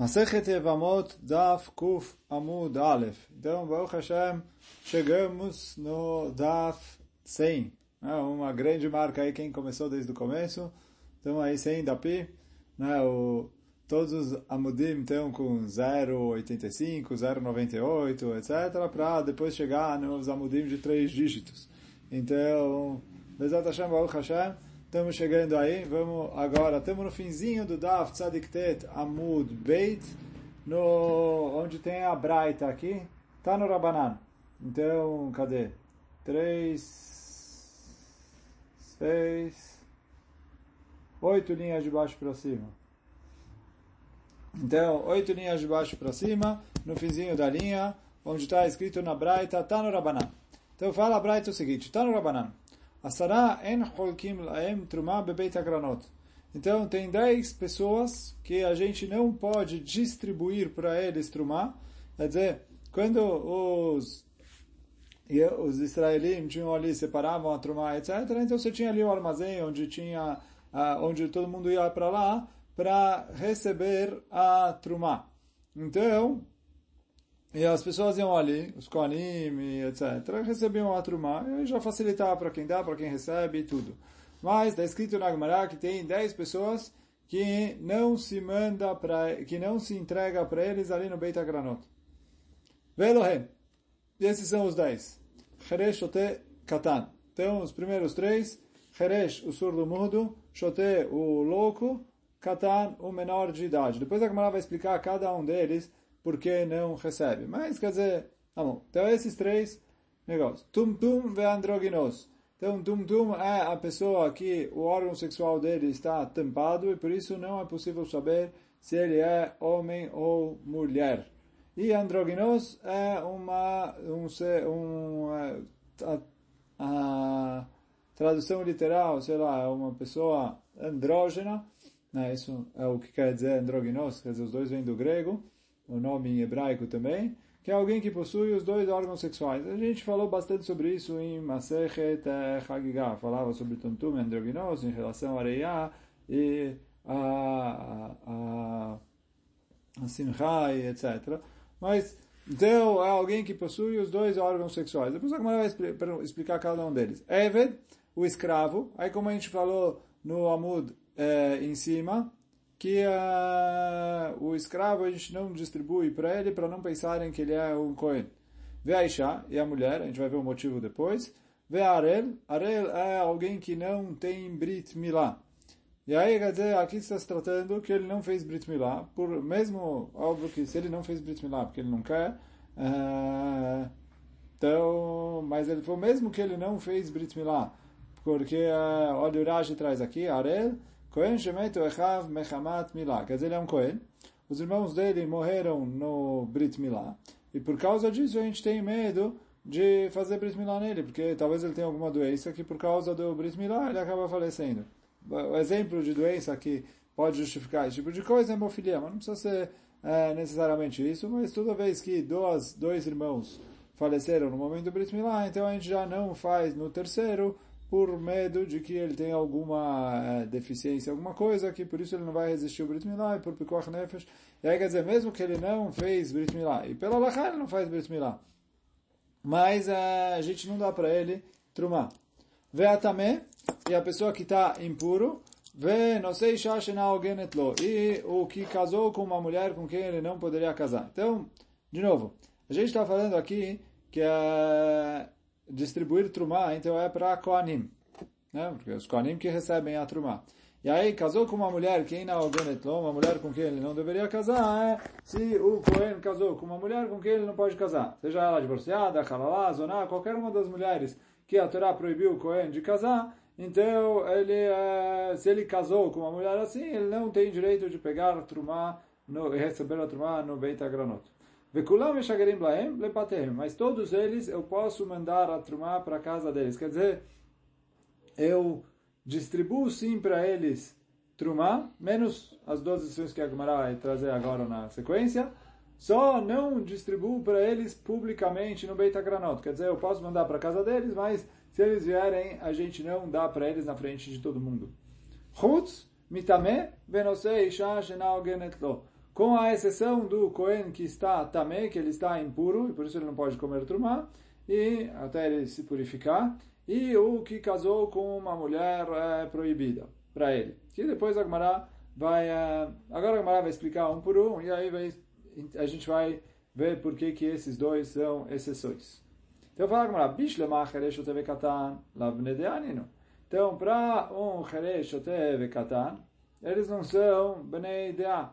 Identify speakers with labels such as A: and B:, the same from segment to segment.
A: Masechet Evamot Daf Kuf Amud Aleph. Então, Baruch Hashem, chegamos no Daf 100. Né? Uma grande marca aí, quem começou desde o começo. Então, aí 100 Dapi. Né? O, todos os Amudim estão com 0,85, 0,98, etc. Para depois chegar nos Amudim de três dígitos. Então, Bezat Hashem, Baruch Hashem. Estamos chegando aí, vamos agora, estamos no finzinho do Daf Tzadiktet Amud Beit, no, onde tem a Braita aqui, está no Rabanan. Então, cadê? Três, seis, oito linhas de baixo para cima. Então, oito linhas de baixo para cima, no finzinho da linha, onde está escrito na Braita, está no Rabanan. Então, fala a Braita o seguinte, está no Rabanan. Então, tem 10 pessoas que a gente não pode distribuir para eles trumah. Quer dizer, quando os os israelitas tinham ali, separavam a trumah, etc. Então, você tinha ali o armazém onde tinha, onde todo mundo ia para lá para receber a trumah. Então, e as pessoas iam ali, os Kohanim, etc., recebiam a Trumá, e já facilitava para quem dá, para quem recebe e tudo. Mas está escrito na Gemara que tem 10 pessoas que não se manda para, que não se entrega para eles ali no Beit HaGranot. Velohem. Esses são os 10. Heresh, Shote, Katan. Então, os primeiros três, Heresh, o surdo mudo, Shote, o louco, Katan, o menor de idade. Depois a Gemara vai explicar cada um deles, porque não recebe. Mas, quer dizer, tá bom. Então, esses três negócios. Tum-tum ve androginos. Então, tum-tum é a pessoa que o órgão sexual dele está tampado e por isso não é possível saber se ele é homem ou mulher. E androginos é uma, um, um, é, a, a tradução literal, sei lá, é uma pessoa andrógena, né, isso é o que quer dizer androginos, quer dizer, os dois vêm do grego, o nome em hebraico também, que é alguém que possui os dois órgãos sexuais. A gente falou bastante sobre isso em Masechet Hagigah, falava sobre Tontum e Androginos em relação a Reia e a, a, a, Simcha e etc. Mas, então, é alguém que possui os dois órgãos sexuais. Depois a Gemara vai explicar cada um deles. Eved, o escravo, aí como a gente falou no Amud é, em cima, que uh, o escravo a gente não distribui para ele para não pensarem que ele é um Cohen. Vê a Isha, e a mulher, a gente vai ver o motivo depois. Vê a Arel, Arel é alguém que não tem Brit Milá. E aí, quer dizer, aqui está se tratando que ele não fez Brit Milá, por, mesmo, óbvio que se ele não fez Brit Milá porque ele não quer, uh, então, mas ele foi mesmo que ele não fez Brit Milá, porque, uh, olha o Rashi traz aqui, Arel, Cohen Shemetu Echav Mechamat Milá. Quer dizer, ele é um Cohen. Os irmãos dele morreram no Brit Milá. E por causa disso a gente tem medo de fazer Brit Milá nele, porque talvez ele tenha alguma doença que por causa do Brit Milá ele acaba falecendo. O exemplo de doença que pode justificar esse tipo de coisa é hemofilia, mas não precisa ser é, necessariamente isso, mas toda vez que dois, dois irmãos faleceram no momento do Brit Milá, então a gente já não faz no terceiro, por medo de que ele tenha alguma é, deficiência, alguma coisa, que por isso ele não vai resistir ao Brit Milá, e por Pikuach Nefesh. E aí quer dizer, mesmo que ele não fez Brit Milá, e pela Lachá ele não faz Brit Milá, mas é, a gente não dá para ele trumar. Vê a tamé, e a pessoa que está impuro, vê, não sei, lo, e o que casou com uma mulher com quem ele não poderia casar. Então, de novo, a gente está falando aqui que é distribuir trumá, então é para Koanim, né? Porque os Koanim que recebem a trumá. E aí, casou com uma mulher que ainda uma mulher com quem ele não deveria casar, é se o Kohen casou com uma mulher com quem ele não pode casar. Seja ela divorciada, halalá, zoná, qualquer uma das mulheres que a Torá proibiu o Kohen de casar, então ele, é, se ele casou com uma mulher assim, ele não tem direito de pegar a trumá e receber a trumá no Beit Agranot. Mas todos eles eu posso mandar a trumá para a casa deles. Quer dizer, eu distribuo sim para eles trumá, menos as duas lições que a Gemara vai trazer agora na sequência. Só não distribuo para eles publicamente no Beit HaGranot. Quer dizer, eu posso mandar para a casa deles, mas se eles vierem, a gente não dá para eles na frente de todo mundo. Chutz, mitame, venosei, isha, shenao, genetlo com a exceção do Cohen que está também, que ele está impuro, e por isso ele não pode comer trumá, e até ele se purificar, e o que casou com uma mulher é, proibida para ele. Que depois a Gemara vai, é, agora a Gemara vai explicar um por um, e aí vai, a gente vai ver por que, que esses dois são exceções. Então fala a Gemara, Bishlema Cheresh Oteve Katan Lavnedeanino. Então, para um Cheresh Oteve Katan, eles não são Bnei Dea.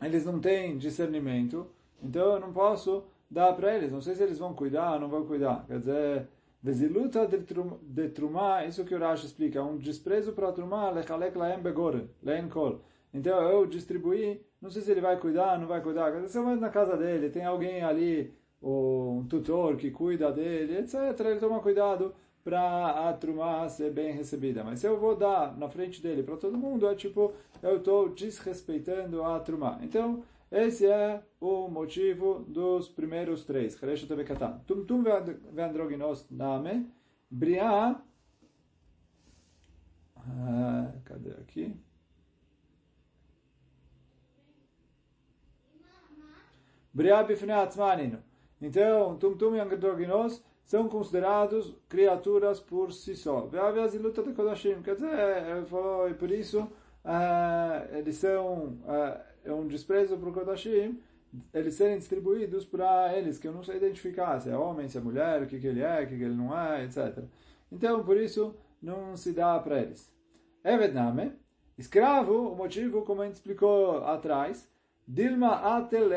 A: Eles não têm discernimento, então eu não posso dar para eles. Não sei se eles vão cuidar ou não vão cuidar. Quer dizer, Veziluta de Trumá, isso que o Rashi explica, um desprezo para Trumá, lechalek laem begore, leem kol. Então eu distribuí, não sei se ele vai cuidar, não vai cuidar. Quer dizer, se eu na casa dele, tem alguém ali, um tutor que cuida dele, etc. Ele toma cuidado para a trumá ser bem recebida. Mas se eu vou dar na frente dele para todo mundo, é tipo, eu estou desrespeitando a trumá. Então, esse é o motivo dos primeiros três. Tum tum vendroginos name. Bria. Ah, cadê aqui? Bria bifne atzmanino. Então, tum tum vendroginos são considerados criaturas por si só. luta de Kodashim, quer dizer, ele falou, e por isso uh, eles são uh, um desprezo para o Kodashim, eles serem distribuídos para eles, que eu não sei identificar se é homem, se é mulher, o que, que ele é, o que, que ele não é, etc. Então, por isso, não se dá para eles. É Vietname, escravo, o motivo, como a gente explicou atrás, Dilma atel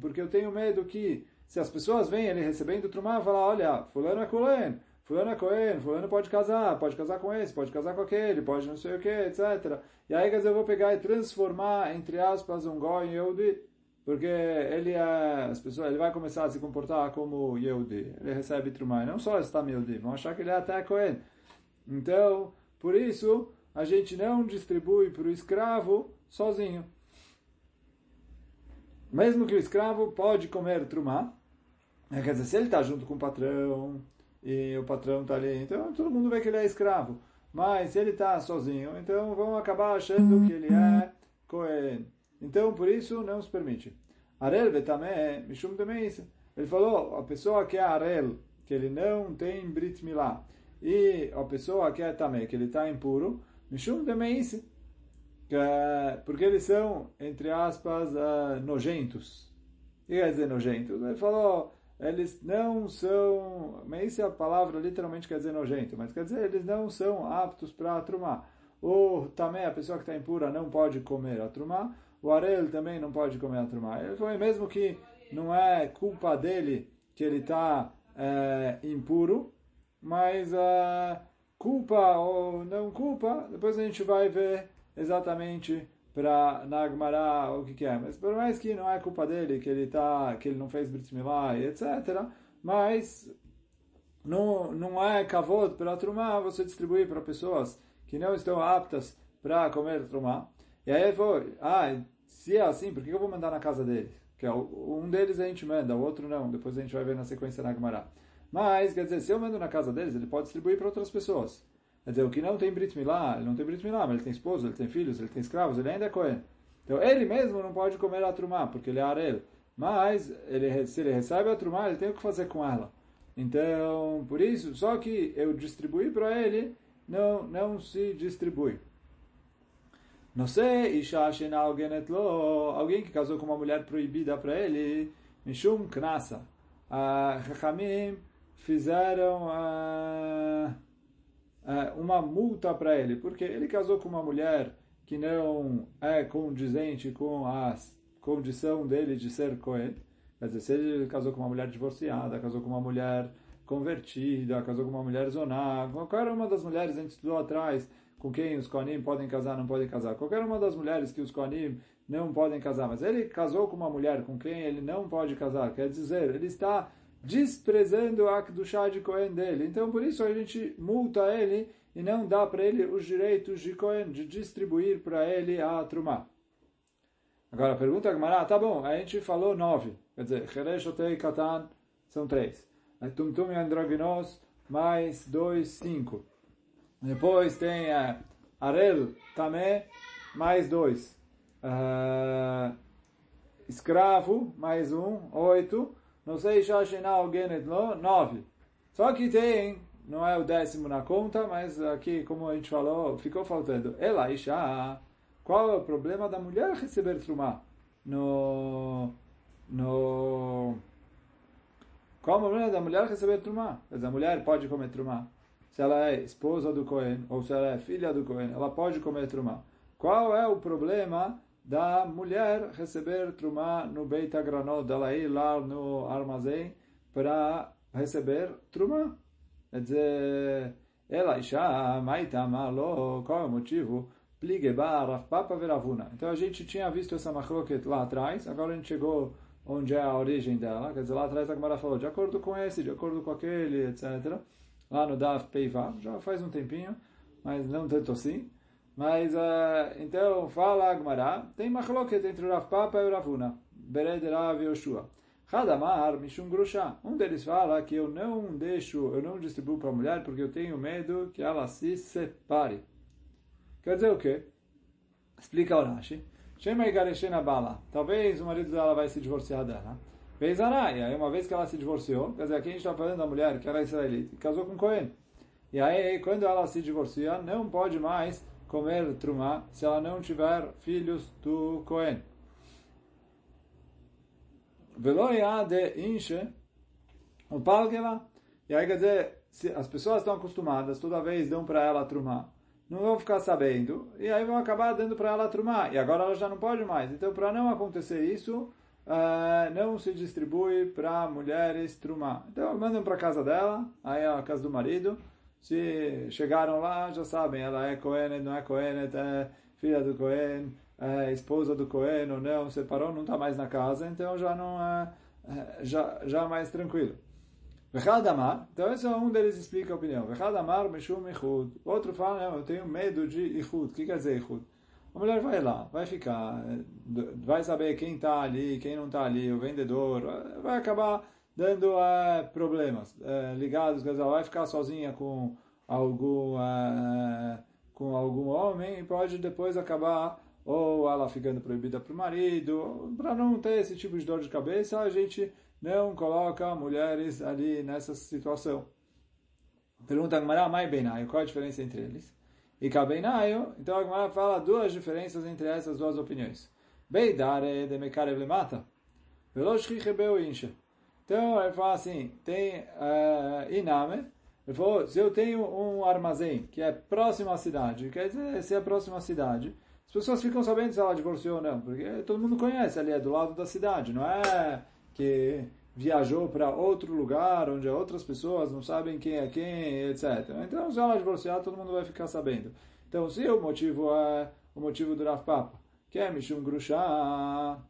A: porque eu tenho medo que se as pessoas veem ele recebendo Trumá, falar, olha, fulano é Cohen, fulano é Cohen, fulano pode casar, pode casar com esse, pode casar com aquele, pode não sei o que, etc. E aí, quer dizer, eu vou pegar e transformar, entre aspas, um Goi em Yehudi, porque ele é, as pessoas, ele vai começar a se comportar como Yehudi, ele recebe Trumá, não só está Yehudi, vão achar que ele é até Cohen. Então, por isso, a gente não distribui para o escravo sozinho. Mesmo que o escravo pode comer trumá, é, quer dizer, se ele está junto com o patrão e o patrão está ali, então todo mundo vê que ele é escravo. Mas se ele está sozinho, então vão acabar achando que ele é Cohen. Então, por isso, não se permite. Arel betamé, mishum demeis. Ele falou, a pessoa que é Arel, que ele não tem Brit Milá, e a pessoa que é Tamé, que ele está impuro, mishum demeis. Porque eles são, entre aspas, uh, nojentos. Que quer dizer nojentos? Ele falou, eles não são, mas a palavra literalmente quer dizer nojento, mas quer dizer eles não são aptos para trumar. Ou também a pessoa que está impura não pode comer a trumar, o arel também não pode comer a trumar. Ele foi mesmo que não é culpa dele que ele está é, impuro, mas a culpa ou não culpa, depois a gente vai ver exatamente para Nagmará o que, que é. Mas por mais que não é culpa dele, que ele tá, que ele não fez Brit Milá, etc. Mas não, não é kavod para Trumá você distribuir para pessoas que não estão aptas para comer Trumá. E aí falou, ah, se é assim, por que eu vou mandar na casa dele? Que é, um deles a gente manda, o outro não. Depois a gente vai ver na sequência Nagmará. Mas, quer dizer, se eu mando na casa deles, ele pode distribuir para outras pessoas. Quer dizer, o que não tem Brit Milá, ele não tem Brit Milá, mas ele tem esposa, ele tem filhos, ele tem escravos, ele ainda é Cohen. Então ele mesmo não pode comer a trumá, porque ele é arel. Mas ele, se ele recebe a trumá, ele tem o que fazer com ela. Então, por isso, só que eu distribuí para ele, não, não se distribui. Não sei, alguém que casou com uma mulher proibida para ele, Mishum Knasa. A Chachamim fizeram a é, uma multa para ele, porque ele casou com uma mulher que não é condizente com a condição dele de ser Cohen. Quer dizer, se ele casou com uma mulher divorciada, casou com uma mulher convertida, casou com uma mulher zoná, qualquer uma das mulheres a gente estudou atrás, com quem os Kohanim podem casar, não podem casar. Qualquer uma das mulheres que os Kohanim não podem casar, mas ele casou com uma mulher com quem ele não pode casar, quer dizer, ele está desprezando a chá de Cohen dele. Então, por isso a gente multa ele e não dá para ele os direitos de Cohen, de distribuir para ele a Trumá. Agora, pergunta a Gemara, tá bom, a gente falou nove, quer dizer, Cheresh, Otei, Katan, são três. Tumtum e Androginos, mais dois, cinco. Depois tem uh, Arel, Tamé, mais dois. Uh, escravo, mais um, oito. Não sei, Shashinal Genetlo, nove. Só que tem, não é o décimo na conta, mas aqui, como a gente falou, ficou faltando. Ela, Isha, qual é o problema da mulher receber trumá? No, no, qual é o problema da mulher receber trumá? A mulher pode comer trumá. Se ela é esposa do Cohen, ou se ela é filha do Cohen, ela pode comer trumá. Qual é o problema da mulher receber trumá no Beit Agranot, dela ir lá no armazém para receber trumá? Quer dizer, ela isha, maitama, lo, qual é o motivo? Pligeba, Papa Veravuna. Então a gente tinha visto essa machloket lá atrás, agora a gente chegou onde é a origem dela. Quer dizer, lá atrás a Gemara falou, de acordo com esse, de acordo com aquele, etc. Lá no Daf Peivav, já faz um tempinho, mas não tanto assim. Mas, uh, então, fala a Gemara, tem machloket entre o Rav Papa e o Ravuna. Bered Rav Yoshua. Hadamar Mishum Grusha. Um deles fala que eu não deixo, eu não distribuo para a mulher porque eu tenho medo que ela se separe. Quer dizer o quê? Explica o Rashi. Shema Igareshena Bala. Talvez o marido dela vai se divorciar dela. Veizará. E aí, uma vez que ela se divorciou, quer dizer, aqui a gente está falando da mulher que era israelita, e casou com Cohen. E aí, quando ela se divorcia, não pode mais comer trumá se ela não tiver filhos do Cohen. Veloia de inche o palgela. E aí, quer dizer, se as pessoas estão acostumadas, toda vez dão para ela trumá não vão ficar sabendo, e aí vão acabar dando para ela trumar, e agora ela já não pode mais. Então, para não acontecer isso, uh, não se distribui para mulheres trumar. Então, mandam para casa dela, aí é a casa do marido, se chegaram lá, já sabem, ela é Cohen, não é Cohen, é filha do Cohen, é esposa do Cohen ou não, separou, não está mais na casa, então já não é, é já, já mais tranquilo. Vechadamar, então esse é um deles explica a opinião. Vechadamar mishum ichud. Outro fala, eu tenho medo de ichud. O que quer dizer ichud? A mulher vai lá, vai ficar, vai saber quem está ali, quem não está ali, o vendedor, vai acabar dando uh, problemas uh, ligados, dizer, vai ficar sozinha com algum, uh, com algum homem e pode depois acabar ou ela ficando proibida para o marido, para não ter esse tipo de dor de cabeça, a gente não coloca mulheres ali nessa situação. Pergunta a Gemara, Mai Benaio, qual a diferença entre eles? E Kabenaio, então a Gemara fala duas diferenças entre essas duas opiniões. Beidare de Mekarev Lemata, Rebeu Incha. Então ele fala assim, tem uh, Iname, ele falou, se eu tenho um armazém que é próximo à cidade, quer dizer, se é próximo à cidade, as pessoas ficam sabendo se ela divorciou ou não, porque todo mundo conhece ali, é do lado da cidade, não é que viajou para outro lugar onde outras pessoas não sabem quem é quem, etc. Então, se ela divorciar, todo mundo vai ficar sabendo. Então, se o motivo é o motivo do Rav Papa, que é Mishum Grusha,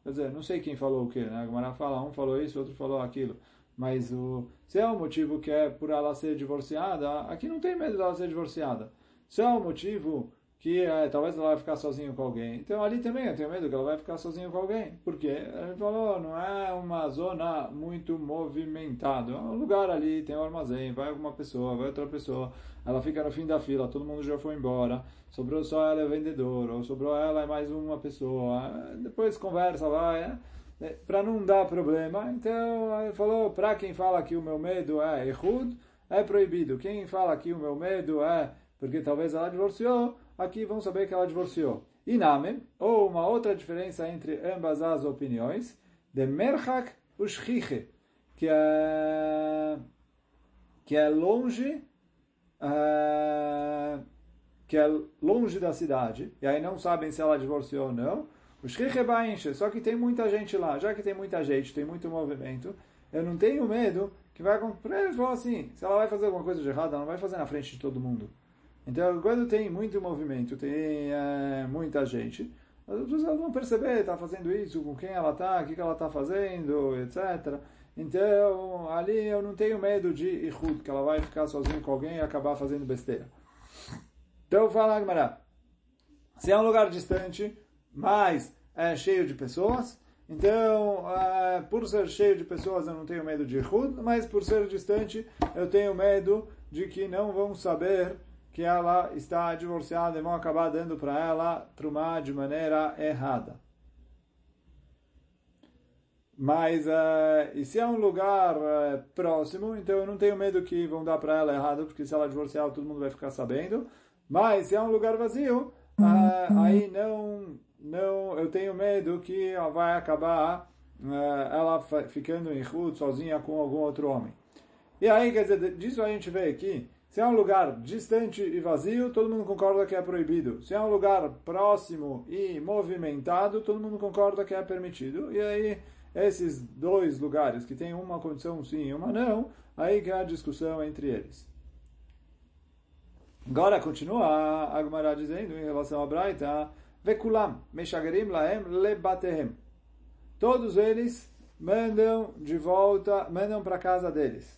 A: quer dizer, não sei quem falou o que, né? A Gemara fala, um falou isso, outro falou aquilo. Mas o, se é o motivo que é por ela ser divorciada, aqui não tem medo dela ser divorciada. Se é o motivo que é, talvez ela vai ficar sozinha com alguém. Então ali também eu tenho medo que ela vai ficar sozinha com alguém. Porque ele falou, não é uma zona muito movimentada. É um lugar ali, tem um armazém, vai alguma pessoa, vai outra pessoa, ela fica no fim da fila, todo mundo já foi embora, sobrou só ela é vendedor, ou sobrou ela e mais uma pessoa. Depois conversa, vai. É, é para não dar problema. Então ele falou, para quem fala que o meu medo é Ehud, é proibido. Quem fala que o meu medo é porque talvez ela divorciou, aqui vamos saber que ela divorciou. Iname, ou uma outra diferença entre ambas as opiniões, de Merchak Ushchiche, que é, que é longe, uh, que é longe da cidade, e aí não sabem se ela divorciou ou não. O Shchiche Bainche, só que tem muita gente lá, já que tem muita gente, tem muito movimento, eu não tenho medo que vai acontecer. Assim: se ela vai fazer alguma coisa de errado, ela não vai fazer na frente de todo mundo. Então, quando tem muito movimento, tem é, muita gente, as pessoas vão perceber, está fazendo isso, com quem ela está, o que, que ela está fazendo, etc. Então, ali eu não tenho medo de Ihud, que ela vai ficar sozinha com alguém e acabar fazendo besteira. Então, fala Agmará, se é um lugar distante, mas é cheio de pessoas, então, é, por ser cheio de pessoas, eu não tenho medo de Ihud, mas por ser distante, eu tenho medo de que não vão saber que ela está divorciada e vão acabar dando para ela trumá de maneira errada. Mas, uh, e se é um lugar uh, próximo, então eu não tenho medo que vão dar para ela errado, porque se ela divorciar, todo mundo vai ficar sabendo. Mas se é um lugar vazio, uh, aí não, não, eu tenho medo que vai acabar ela ficando em rua sozinha com algum outro homem. E aí, quer dizer, disso a gente vê aqui, se é um lugar distante e vazio, todo mundo concorda que é proibido. Se é um lugar próximo e movimentado, todo mundo concorda que é permitido. E aí esses dois lugares que tem uma condição sim e uma não, aí que há discussão entre eles. Agora continua a Agmará dizendo em relação a Braita, Vekulam, Meshagerim Laem Lebatehem. Todos eles mandam de volta, mandam para casa deles.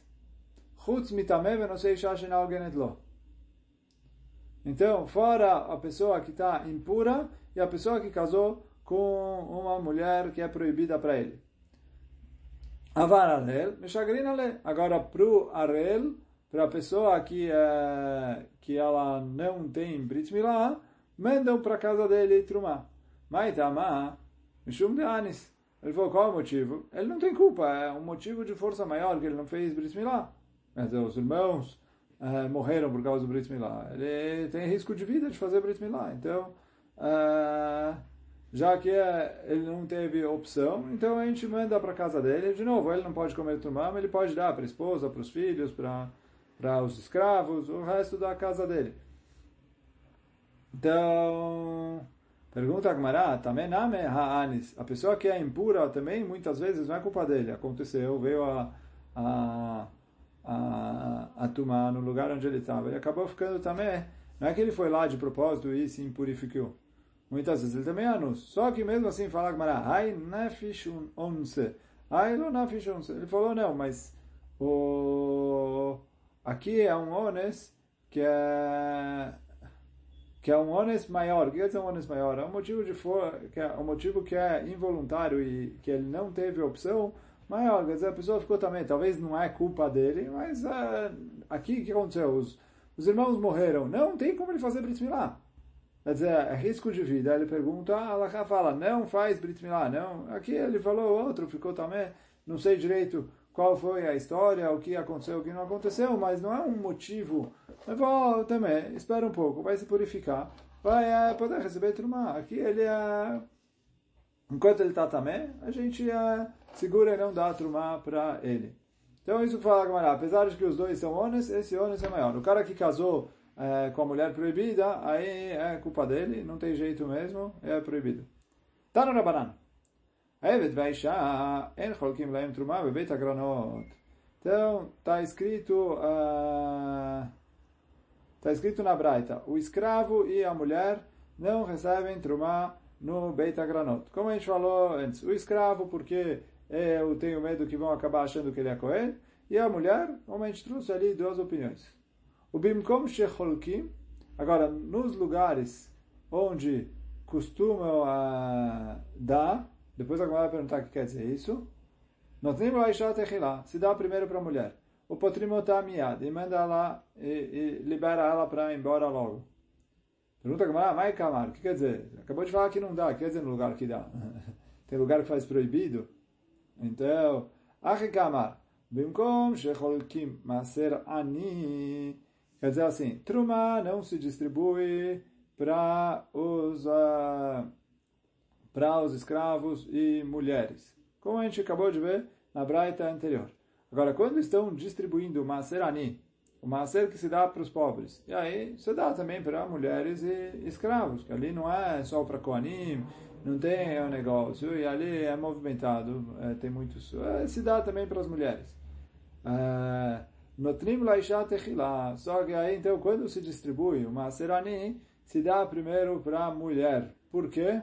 A: Então, fora a pessoa que está impura e a pessoa que casou com uma mulher que é proibida para ele. Avar arel, meshagrin. Agora, para o arel, para a pessoa que, é, que ela não tem brit milah, mandam para casa dele trumá. Maitama, mishum de anis. Ele falou, qual é o motivo? Ele não tem culpa, é um motivo de força maior que ele não fez brit milah. Mas os irmãos é, morreram por causa do brit milah. Ele tem risco de vida de fazer brit milah. Então, é, já que é, ele não teve opção, então a gente manda para casa dele. De novo, ele não pode comer turmá, mas ele pode dar para a esposa, para os filhos, para os escravos, o resto da casa dele. Então, pergunta a Gmará, também name ha'anis. A pessoa que é impura também, muitas vezes, não é culpa dele. Aconteceu, veio a, a, a, a no lugar onde ele estava. Ele acabou ficando também. Não é que ele foi lá de propósito e se impurificou. Muitas vezes ele também é anus. Só que mesmo assim fala Gmará, ai nefishun onse. Ai lo nefishun onse. Ele falou, não, mas o... aqui é um ones que é que é um ones maior. O que dizer um ones maior? É um motivo de for... que é um motivo que é involuntário e que ele não teve opção maior. Quer dizer, a pessoa ficou também, talvez não é culpa dele, mas uh, aqui o que aconteceu? Os, os irmãos morreram. Não tem como ele fazer Brit Milá. Quer dizer, é risco de vida. Ele pergunta, ah, Allah fala, não faz Brit Milá, não. Aqui ele falou outro, ficou também, não sei direito qual foi a história, o que aconteceu, o que não aconteceu, mas não é um motivo. Eu vou também, espera um pouco, vai se purificar, vai é, poder receber Trumá. Aqui ele é... Enquanto ele está também, a gente é, segura e não dá Trumá para ele. Então isso fala Gamara, apesar de que os dois são ônus, esse ônus é maior. O cara que casou é, com a mulher proibida, aí é culpa dele, não tem jeito mesmo, é proibido. Tá no Rabanan. Então, está escrito, está uh, escrito na Braita, o escravo e a mulher não recebem Trumah no Beit Agranot. Como a gente falou antes, o escravo porque eu tenho medo que vão acabar achando que ele é Cohen, e a mulher, gente trouxe ali duas opiniões. O Bimkom Shecholkim, agora, nos lugares onde costumam uh, dar, depois a vai perguntar o que quer dizer isso, Notnim Laishat se dá primeiro para a mulher. O Potrimotá Miad, e manda ela, e, e libera ela para ir embora logo. Pergunta a Mai Mai Kamar, o que quer dizer? Acabou de falar que não dá, quer dizer no lugar que dá. Tem lugar que faz proibido. Então, Achi Kamar, Bimkom Shecholkim Maser Ani, Quer dizer assim, Truma não se distribui para os, uh, para os escravos e mulheres. Como a gente acabou de ver na Braita anterior. Agora, quando estão distribuindo o Maser Ani, o Maser que se dá para os pobres, e aí se dá também para mulheres e escravos, que ali não é só para Koanim, não tem é um negócio, e ali é movimentado, é, tem muitos. É, se dá também para as mulheres. Uh, Notrim laisha techila. Só que aí, então, quando se distribui o maserani, se dá primeiro para a mulher. Por quê?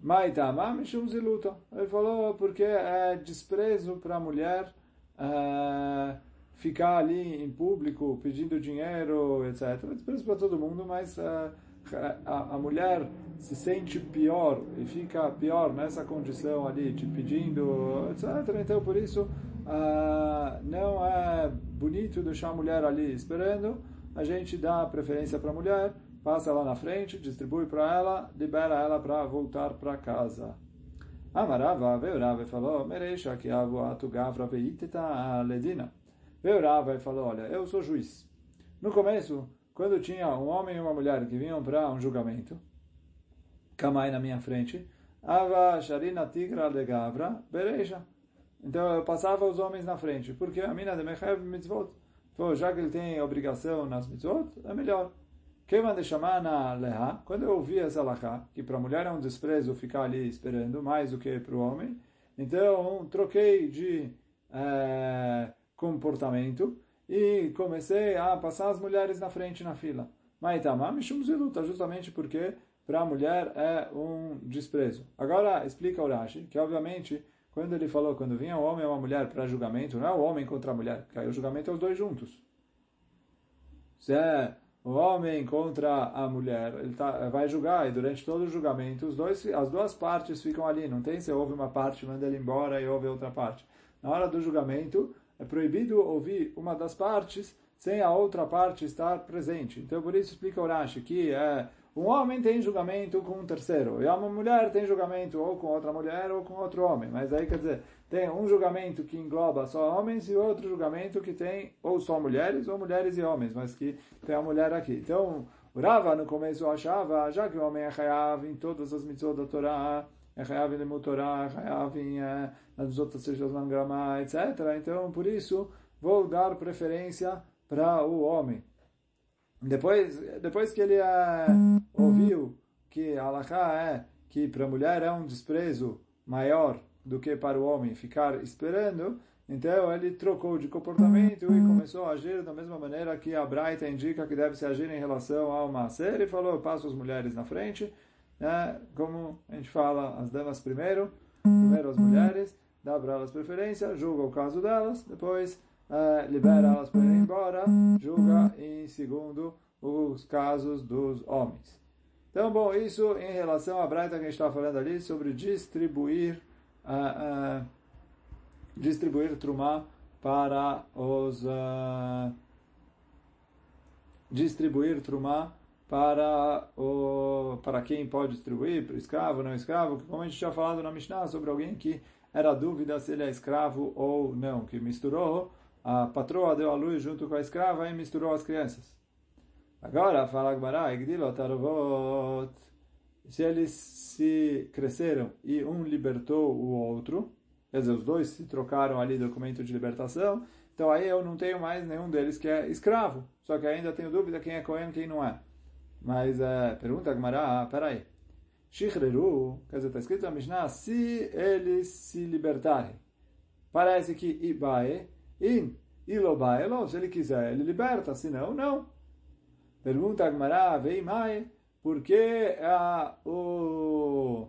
A: Maitama mishum ziluta. Ele falou porque é desprezo para a mulher é, ficar ali em público pedindo dinheiro, etc. É desprezo para todo mundo, mas é, a, a mulher se sente pior e fica pior nessa condição ali, te pedindo, etc. Então, por isso, ah, não é bonito deixar a mulher ali esperando, a gente dá preferência para a mulher, passa lá na frente, distribui para ela, libera ela para voltar para casa. Amarava, veio e falou, Mereisha que atu gavra veiteta ledina. Veio Rava e falou, olha, eu sou juiz. No começo, quando tinha um homem e uma mulher que vinham para um julgamento, Kamai na minha frente, Ava Sharina Tigra de Gavra, Bereisha. Então eu passava os homens na frente, porque a mina de Mechev mitzvot. Então, já que ele tem obrigação nas mitzvot, é melhor. Kevan de chamar na leha, quando eu ouvi essa leha, que para a mulher é um desprezo ficar ali esperando, mais do que para o homem, então troquei de é, comportamento e comecei a passar as mulheres na frente na fila. Mas Itamar Mishum Ziluta, justamente porque para a mulher é um desprezo. Agora explica o Rashi, que obviamente quando ele falou, quando vinha um homem ou uma mulher para julgamento, não é o homem contra a mulher, porque aí o julgamento é os dois juntos. Se é o homem contra a mulher, ele tá, vai julgar, e durante todo o julgamento, os dois, as duas partes ficam ali. Não tem se houve uma parte, manda ele embora e houve outra parte. Na hora do julgamento, é proibido ouvir uma das partes sem a outra parte estar presente. Então, por isso explica o Rashi que é um homem tem julgamento com um terceiro, e uma mulher tem julgamento ou com outra mulher ou com outro homem. Mas aí, quer dizer, tem um julgamento que engloba só homens e outro julgamento que tem ou só mulheres ou mulheres e homens, mas que tem a mulher aqui. Então, o Rava no começo achava, já que o homem é chayav em todas as mitzvot da Torá, é chayav em Limut Torá, é em eh, nas outras sejos Mangrama, etc. Então, por isso, vou dar preferência para o homem. Depois, depois que ele é, ouviu que Alaká é que para a mulher é um desprezo maior do que para o homem ficar esperando, então ele trocou de comportamento e começou a agir da mesma maneira que a Braita indica que deve se agir em relação ao Maser. e falou, passo as mulheres na frente, né? como a gente fala, as damas primeiro, primeiro as mulheres, dá para elas preferência, julga o caso delas, depois uh, libera elas para ir embora, julga em segundo os casos dos homens. Então, bom, isso em relação à Braita que a gente estava falando ali sobre distribuir uh, uh, distribuir trumá para os uh, distribuir trumá para o para quem pode distribuir, para escravo, não escravo, como a gente tinha falado na Mishnah sobre alguém que era dúvida se ele é escravo ou não, que misturou a patroa deu a luz junto com a escrava e misturou as crianças. Agora, fala Agmará, se eles se cresceram e um libertou o outro, quer dizer, os dois se trocaram ali documento de libertação, então aí eu não tenho mais nenhum deles que é escravo, só que ainda tenho dúvida quem é Cohen e quem não é. Mas, é, pergunta Agmará, ah, peraí, Shichreru, quer dizer, está escrito na Mishnah, se eles se libertarem. Parece que Ibae, In, Ilobae, se ele quiser, ele liberta, se não, não. Pergunta a Gmará, vem mai, por que a, o,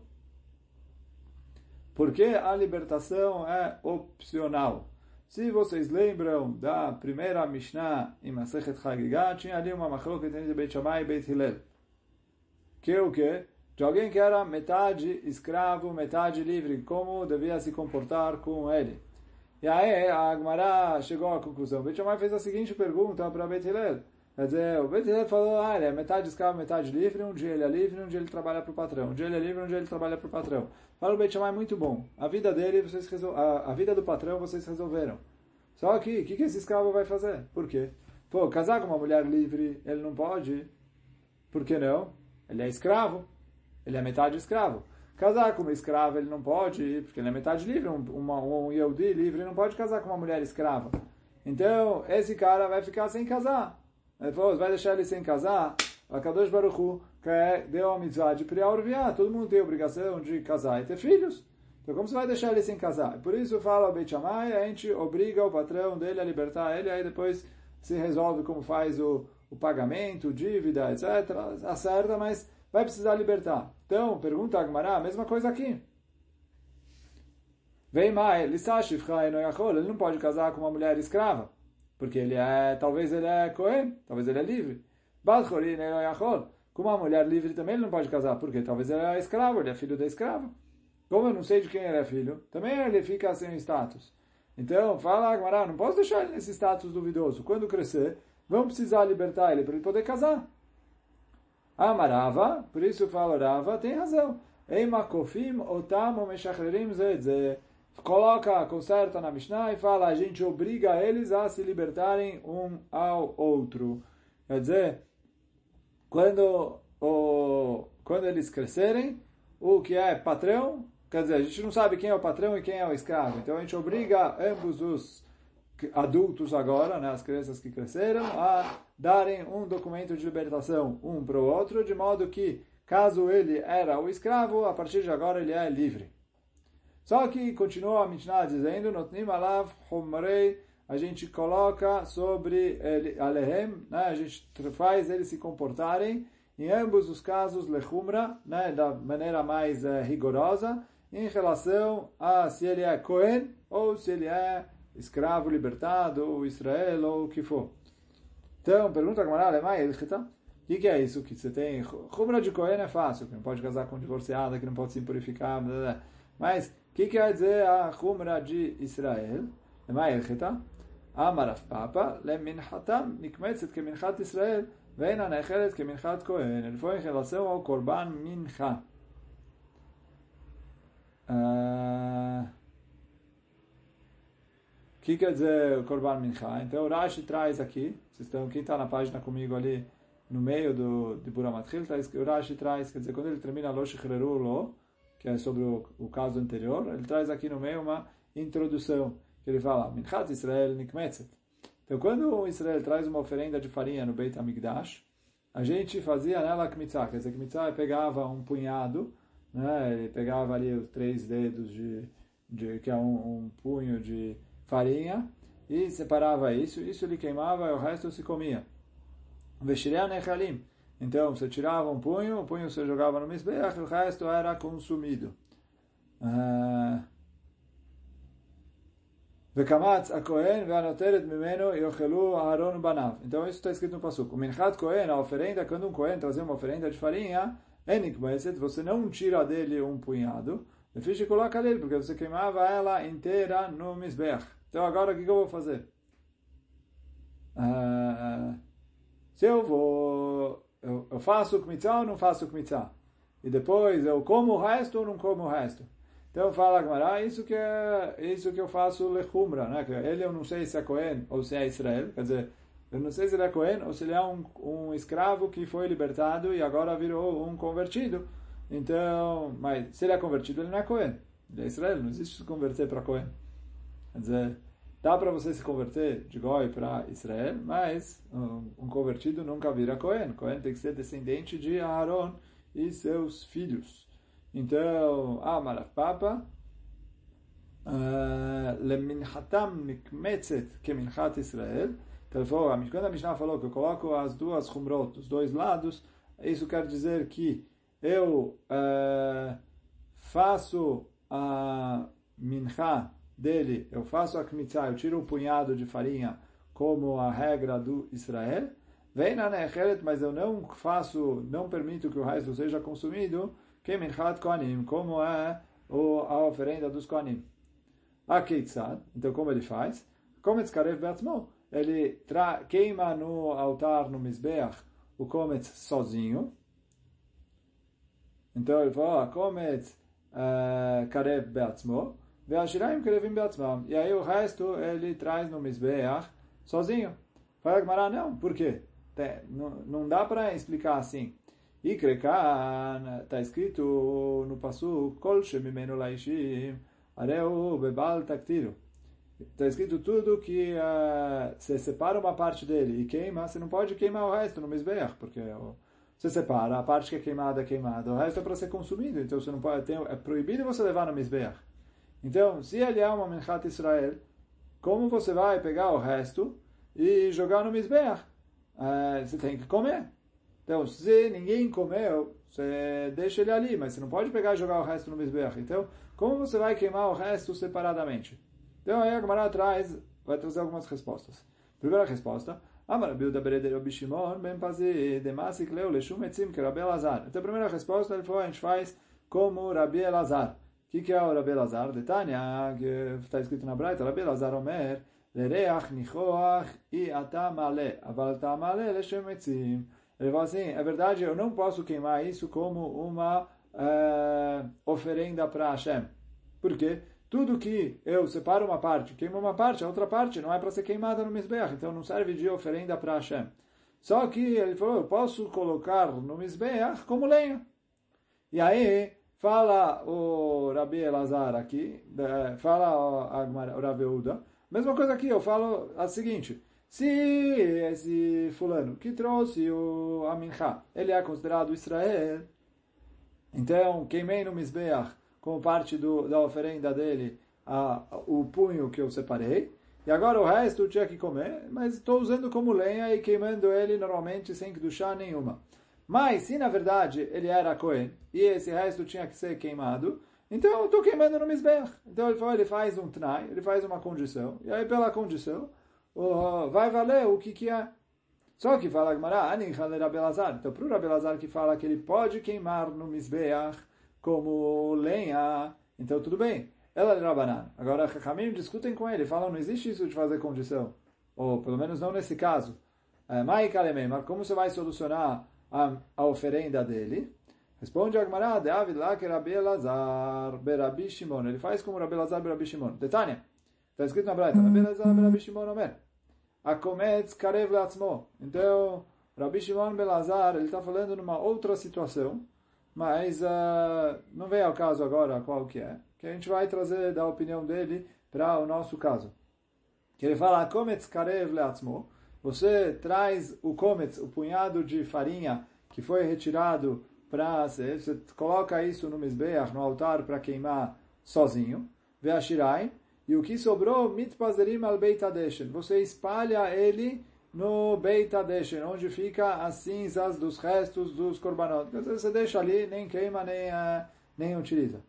A: por que a libertação é opcional? Se vocês lembram da primeira Mishnah em Masechet Hagigah, tinha ali uma machloket entre Beit Shammai e Beit Hillel. Que o que? De alguém que era metade escravo, metade livre, como devia se comportar com ele. E aí a Agmará chegou à conclusão. Beit Shammai fez a seguinte pergunta para Beit Hillel. Quer dizer, o Beit falou, ah, ele é metade escravo, metade livre, um dia ele é livre, um dia ele trabalha para o patrão. Um dia ele é livre, um dia ele trabalha para o patrão. Fala o Beit muito bom. A vida dele, vocês resol... a, a vida do patrão, vocês resolveram. Só que, o que, que esse escravo vai fazer? Por quê? Pô, casar com uma mulher livre, ele não pode. Por que não? Ele é escravo. Ele é metade escravo. Casar com uma escrava, ele não pode, porque ele é metade livre. Um, uma, um Yehudi livre não pode casar com uma mulher escrava. Então, esse cara vai ficar sem casar. Vai deixar ele sem casar? A Kadosh Baruch deu a mitzvah de Priya Todo mundo tem obrigação de casar e ter filhos. Então como você vai deixar ele sem casar? Por isso fala o Beit Shammai, a gente obriga o patrão dele a libertar ele, aí depois se resolve como faz o, o pagamento, dívida, etc. Acerta, mas vai precisar libertar. Então, pergunta Agmará, a mesma coisa aqui. Vem mais, ele não pode casar com uma mulher escrava. Porque ele é, talvez ele é Cohen, talvez ele é livre. Balchorin Com uma mulher livre também ele não pode casar, porque talvez ele é escravo, ele é filho da escrava. Como eu não sei de quem ele é filho, também ele fica sem status. Então, fala Agmará, não posso deixar ele nesse status duvidoso. Quando crescer, vão precisar libertar ele para ele poder casar. Amarava, por isso fala Rava, tem razão. Eimakofim otam meshachrerim zedze. Coloca, conserta na Mishnah e fala, a gente obriga eles a se libertarem um ao outro. Quer dizer, quando, o, quando eles crescerem, o que é patrão, quer dizer, a gente não sabe quem é o patrão e quem é o escravo. Então a gente obriga ambos os adultos agora, né, as crianças que cresceram, a darem um documento de libertação um para o outro, de modo que, caso ele era o escravo, a partir de agora ele é livre. Só que continua a Mishnah dizendo, a gente coloca sobre alehem, né, a gente faz eles se comportarem, em ambos os casos, lechumra, né, da maneira mais uh, rigorosa, em relação a se ele é Cohen ou se ele é escravo libertado, ou Israel, ou o que for. Então, pergunta a Gamara, o então, que, que é isso que você tem? Rubra de coen é fácil, que não pode casar com divorciada, que não pode se impurificar, blá, blá. mas o que quer dizer a Rumra de Israel? Então, Amar Papa, Leminhatam, Nikmetzet, que Minchat Israel, Veina Necheret, que Minchat coen Ele foi em relação ao corban Mincha. Uh que quer dizer o Korban Mincha? Então, o Rashi traz aqui, vocês estão, quem está na página comigo ali, no meio do, de Buramatril, tá, o Rashi traz, quer dizer, quando ele termina Lo Shechreru Lo, que é sobre o, o, caso anterior, ele traz aqui no meio uma introdução, que ele fala, Minchat Israel Nikmetzet. Então, quando Israel traz uma oferenda de farinha no Beit HaMikdash, a gente fazia nela Kmitzah, quer dizer, Kmitzah pegava um punhado, né, ele pegava ali os três dedos de, de que é um, um punho de farinha e separava isso, isso ele queimava e o resto se comia. Veshirea nechalim. Então, você tirava um punho, o punho você jogava no misbeach, o resto era consumido. Vekamatz a Kohen ve'anoteret mimeno yochelu Aaron banav. Então, isso está escrito no Passuco. Minchat Kohen, a oferenda, quando um Kohen trazia uma oferenda de farinha, enikmeset, você não tira dele um punhado, porque você queimava ela inteira no misbeach. Então agora o que, que eu vou fazer? Uh, se eu vou, eu, eu faço kmitzah ou não faço kmitzah? E depois eu como o resto ou não como o resto? Então fala Gamara, isso que é isso que eu faço lechumra, né? Que ele eu não sei se é Cohen ou se é Israel, quer dizer, eu não sei se ele é Cohen ou se ele é um, um escravo que foi libertado e agora virou um convertido. Então, mas se ele é convertido, ele não é Cohen. Ele é Israel, não existe se converter para Cohen. Quer dizer, dá para você se converter de Goi para Israel, mas um, um, convertido nunca vira Cohen. Cohen tem que ser descendente de Aaron e seus filhos. Então, Amaraf Papa, ah, Leminchatam Nikmetzet Keminchat Israel. Então, quando a Mishnah falou que eu coloco as duas Humrot, os dois lados, isso quer dizer que eu uh, faço a Mincha dele, eu faço a kmitzah, eu tiro um punhado de farinha, como a regra do Israel, vem na necheret, mas eu não faço, não permito que o resto seja consumido, keminchat koanim, como é a oferenda dos koanim. A keitzad, então como ele faz? Kometz karev beatzmo, ele queima no altar, no mizbeach, o kometz sozinho, então ele fala, kometz eh, karev beatzmo. E aí o resto ele traz no Mizbeach sozinho. Fala Gmará, não, por quê? Não, dá para explicar assim. Ikrekan, está escrito no passo, Kol shemimenu laishim, areu bebal taktiru. Está escrito tudo que uh, você separa uma parte dele e queima, você não pode queimar o resto no Mizbeach, porque você separa, a parte que é queimada é queimada, o resto é para ser consumido, então você não pode ter, é proibido você levar no Mizbeach. Então, se ele é uma Menchat Israel, como você vai pegar o resto e jogar no Mizbeach? Uh, você tem que comer. Então, se ninguém comeu, você deixa ele ali, mas você não pode pegar e jogar o resto no Mizbeach. Então, como você vai queimar o resto separadamente? Então, aí a Gemara vai trazer algumas respostas. Primeira resposta, Bereder Leu Leshum Etzim que Elazar. Então, a primeira resposta, ele falou, a gente faz como Rabi Elazar. Que, que é o Rabi Lazar? De Tânia, que está escrito na Braita, Rabi Lazar Omer, Lereach nichoach e atamale. Aval tamale leshem etzim. Ele fala assim, é verdade, eu não posso queimar isso como uma uh, oferenda para Hashem. Por quê? Tudo que eu separo uma parte, queimo uma parte, a outra parte não é para ser queimada no Mizbeach, então não serve de oferenda para Hashem. Só que ele falou, eu posso colocar no Mizbeach como lenha. E aí, fala o Rabi Elazar aqui, fala o Rabi Uda, mesma coisa aqui, eu falo a seguinte, se esse fulano que trouxe o Amincha, ele é considerado Israel, então queimei no Mizbeach como parte do, da oferenda dele a, o punho que eu separei, e agora o resto eu tinha que comer, mas estou usando como lenha e queimando ele normalmente sem que chá nenhuma. Mas se na verdade ele era Cohen e esse resto tinha que ser queimado, então eu estou queimando no Mizbeach. Então ele, ele faz um tnai, ele faz uma condição, e aí pela condição vai valer o que, que é. Só que fala Gemara, Então, para o Rabelazar que fala que ele pode queimar no Mizbeach como lenha, então tudo bem. Ela é Rabanan. Agora, Chachamim discutem com ele, falam, não existe isso de fazer condição. Ou, pelo menos não nesse caso. É, mas como você vai solucionar a, a oferenda dele? Responde a Gemara, David lá que Rabi Elazar, Berabi Shimon. Ele faz como Rabi Elazar, Berabi Shimon. Detânia. Está escrito na Braita, Rabi Elazar, Berabi Shimon, Omer. Akometz karev latzmo. Então, Rabi Shimon Belazar, ele está falando numa outra situação, mas uh, não vem ao caso agora qual que é, que a gente vai trazer da opinião dele para o nosso caso. Que ele fala, Akometz karev latzmo. Você traz o kometz, o punhado de farinha que foi retirado para você, coloca isso no Mizbeach, no altar, para queimar sozinho. Ve'ashirai, e o que sobrou, mitpazerim al Beit Adeshen. Você espalha ele no Beit Adeshen, onde fica as cinzas dos restos dos korbanot. Você deixa ali, nem queima, nem, uh, nem utiliza.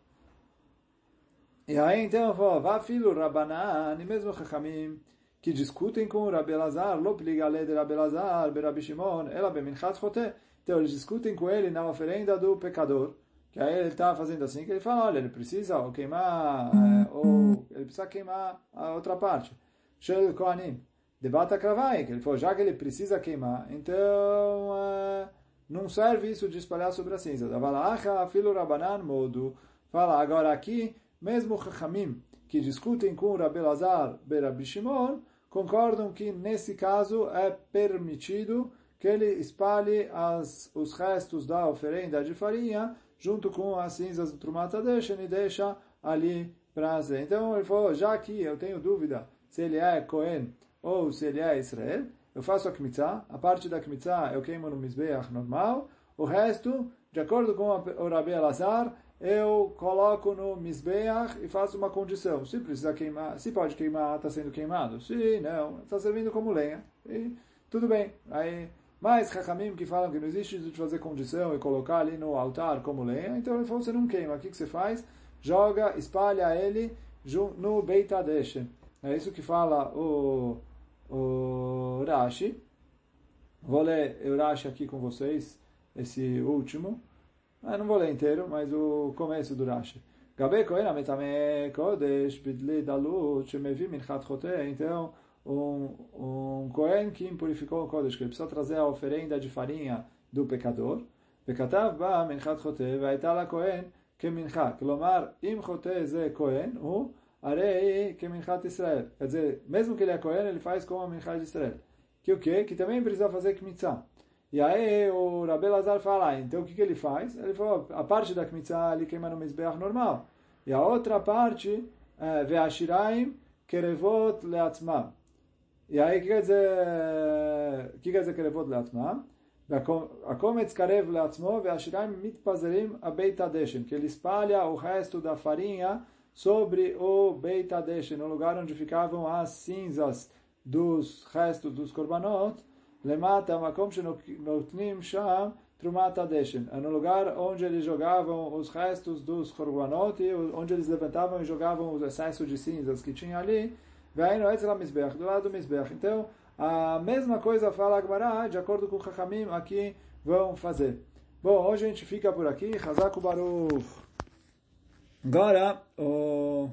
A: E aí então, vá filho Rabanan, e mesmo Chachamim, que discutem com o Elazar, lo pligale de Rabi Elazar, Rabi Shimon, ela beminchat chote. Então eles discutem com ele na oferenda do pecador. Que aí ele está fazendo assim, que ele fala, olha, ele precisa ou queimar, é, ou ele precisa queimar a outra parte. Shel Kohanim. Debata Kravai, que ele falou, já que ele precisa queimar, então é, não serve isso de espalhar sobre a cinza. Davalacha, filo Rabanan, modo. Fala, agora aqui, mesmo Chachamim, que discutem com Rabi Lazar, Berabi Shimon, concordam que nesse caso é permitido que ele espalhe as, os restos da oferenda de farinha junto com as cinzas do Trumata e deixa ali para ser. Então ele falou, já que eu tenho dúvida se ele é Cohen ou se ele é Israel, eu faço a Kmitzah, a parte da Kmitzah eu queimo no Mizbeach normal, o resto, de acordo com o Rabi Elazar, eu coloco no Mizbeach e faço uma condição. Se precisa queimar, se pode queimar, está sendo queimado. Se não, está servindo como lenha. E tudo bem. Aí mas Chachamim que falam que não existe de fazer condição e colocar ali no altar como lenha, então ele falou, você não queima. O que, que você faz? Joga, espalha ele no Beit Adeshe. É isso que fala o, o Rashi. Vou ler o Rashi aqui com vocês, esse último. Eu não vou ler inteiro, mas o começo do Rashi. Gabe Kohen Ametame Kodesh Bidli Dalut Shemevi Minchat Chote. Então, um, um Kohen que impurificou o Kodesh, que ele precisa trazer a oferenda de farinha do pecador, וכתב בה מנחת חוטא, והייתה לה כהן כמנחה. כלומר, אם חוטא זה כהן, הוא הרי כמנחת ישראל. Quer dizer, mesmo que ele é Cohen, ele faz como a Minchá de Israel. Que o quê? Que também precisa fazer Kmitzah. E aí o Rabi Lazar fala, então o que, que ele faz? Ele falou, a parte da Kmitzah ele queima no Mizbeach normal. E a outra parte, Ve'ashiraim kerevot leatzmam. E aí, o que quer dizer, o que quer dizer קרבות לעצמם? הקומץ קרב לעצמו והשיריים מתפזרים הבית הדשן, que ele espalha o resto da farinha sobre o Beit Adeshen, no lugar onde ficavam as cinzas dos restos dos korbanot, lemata makom shenotnim sham trumat adeshen, no lugar onde eles jogavam os restos dos korbanot, onde eles levantavam e jogavam os excessos de cinzas que tinha ali, Veio Etzel Mizbeach, do lado do Mizbeach. Então, a mesma coisa fala Agmará, de acordo com o Chachamim, aqui vão fazer. Bom, hoje a gente fica por aqui. Hazaku Baruch. Agora, o...